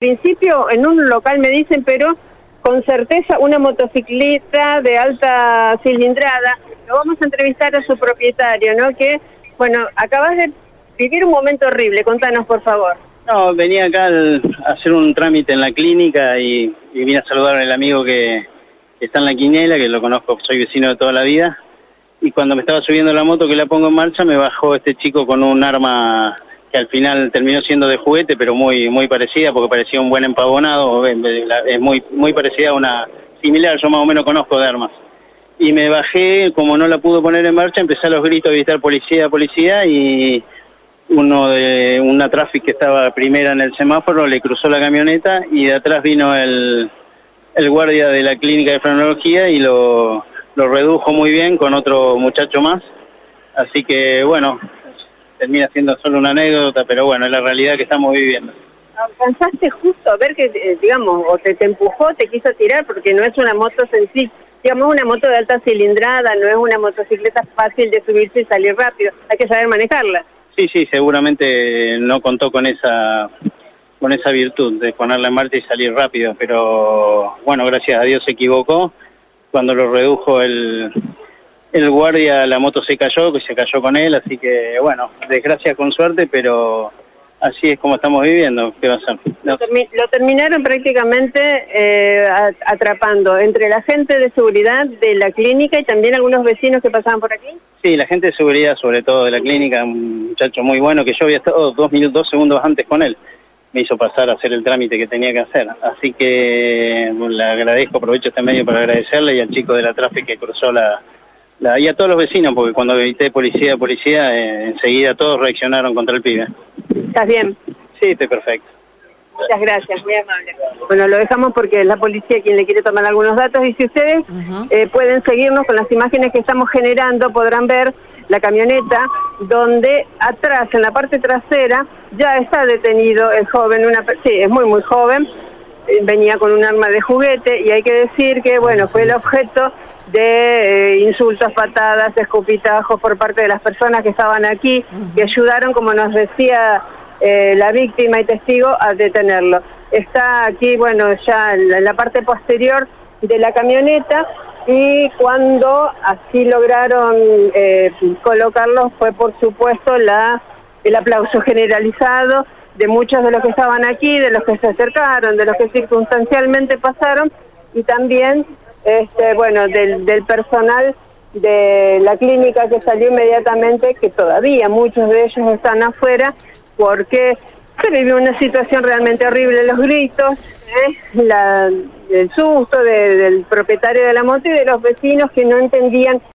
principio en un local me dicen, pero con certeza una motocicleta de alta cilindrada. Lo vamos a entrevistar a su propietario, ¿no? Que, bueno, acabas de vivir un momento horrible. Contanos, por favor. No, venía acá a hacer un trámite en la clínica y, vine a saludar al amigo que, que está en la quinela, que lo conozco, soy vecino de toda la vida. Y cuando me estaba subiendo la moto que la pongo en marcha, me bajó este chico con un arma que al final terminó siendo de juguete, pero muy muy parecida, porque parecía un buen empavonado, es muy, muy parecida a una similar, yo más o menos conozco de armas. Y me bajé, como no la pudo poner en marcha, empecé a los gritos a gritar policía, policía, y uno de una tráfico que estaba primera en el semáforo le cruzó la camioneta y de atrás vino el, el guardia de la clínica de frenología y lo, lo redujo muy bien con otro muchacho más. Así que bueno, termina siendo solo una anécdota, pero bueno, es la realidad que estamos viviendo. ¿Alcanzaste justo a ver que, eh, digamos, o te, te empujó, te quiso tirar, porque no es una moto sencilla, digamos, una moto de alta cilindrada, no es una motocicleta fácil de subirse y salir rápido, hay que saber manejarla. Sí, sí, seguramente no contó con esa con esa virtud de ponerla en marcha y salir rápido, pero bueno, gracias a Dios se equivocó cuando lo redujo el, el guardia, la moto se cayó, que se cayó con él, así que bueno, desgracia con suerte, pero así es como estamos viviendo. ¿Qué va a ser? Lo, terminaron prácticamente eh, atrapando entre la gente de seguridad de la clínica y también algunos vecinos que pasaban por aquí. Sí, la gente de seguridad, sobre todo de la clínica, un muchacho muy bueno que yo había estado dos minutos, dos segundos antes con él. Me hizo pasar a hacer el trámite que tenía que hacer. Así que le agradezco, aprovecho este medio para agradecerle y al chico de la tráfico que cruzó la, y a todos los vecinos, porque cuando grité policía, policía, eh, enseguida todos reaccionaron contra el pibe. ¿Estás bien? Sí, estoy perfecto. Muchas gracias, muy amable. Bueno, lo dejamos porque es la policía quien le quiere tomar algunos datos y si ustedes eh, pueden seguirnos con las imágenes que estamos generando, podrán ver la camioneta donde atrás, en la parte trasera, ya está detenido el joven, una sí, es muy, muy joven, venía con un arma de juguete y hay que decir que, bueno, fue el objeto de eh, insultos, patadas, escupitajos por parte de las personas que estaban aquí, que ayudaron, como nos decía eh, la víctima y testigo, a detenerlo. Está aquí, bueno, ya en la parte posterior de la camioneta y cuando así lograron eh, colocarlo fue, por supuesto, la el aplauso generalizado de muchos de los que estaban aquí, de los que se acercaron, de los que circunstancialmente pasaron y también, este, bueno, del, personal de la clínica que salió inmediatamente, que todavía muchos de ellos están afuera, porque se vivió una situación realmente horrible, los gritos, ¿eh? la, el susto del propietario de la moto y de los vecinos que no entendían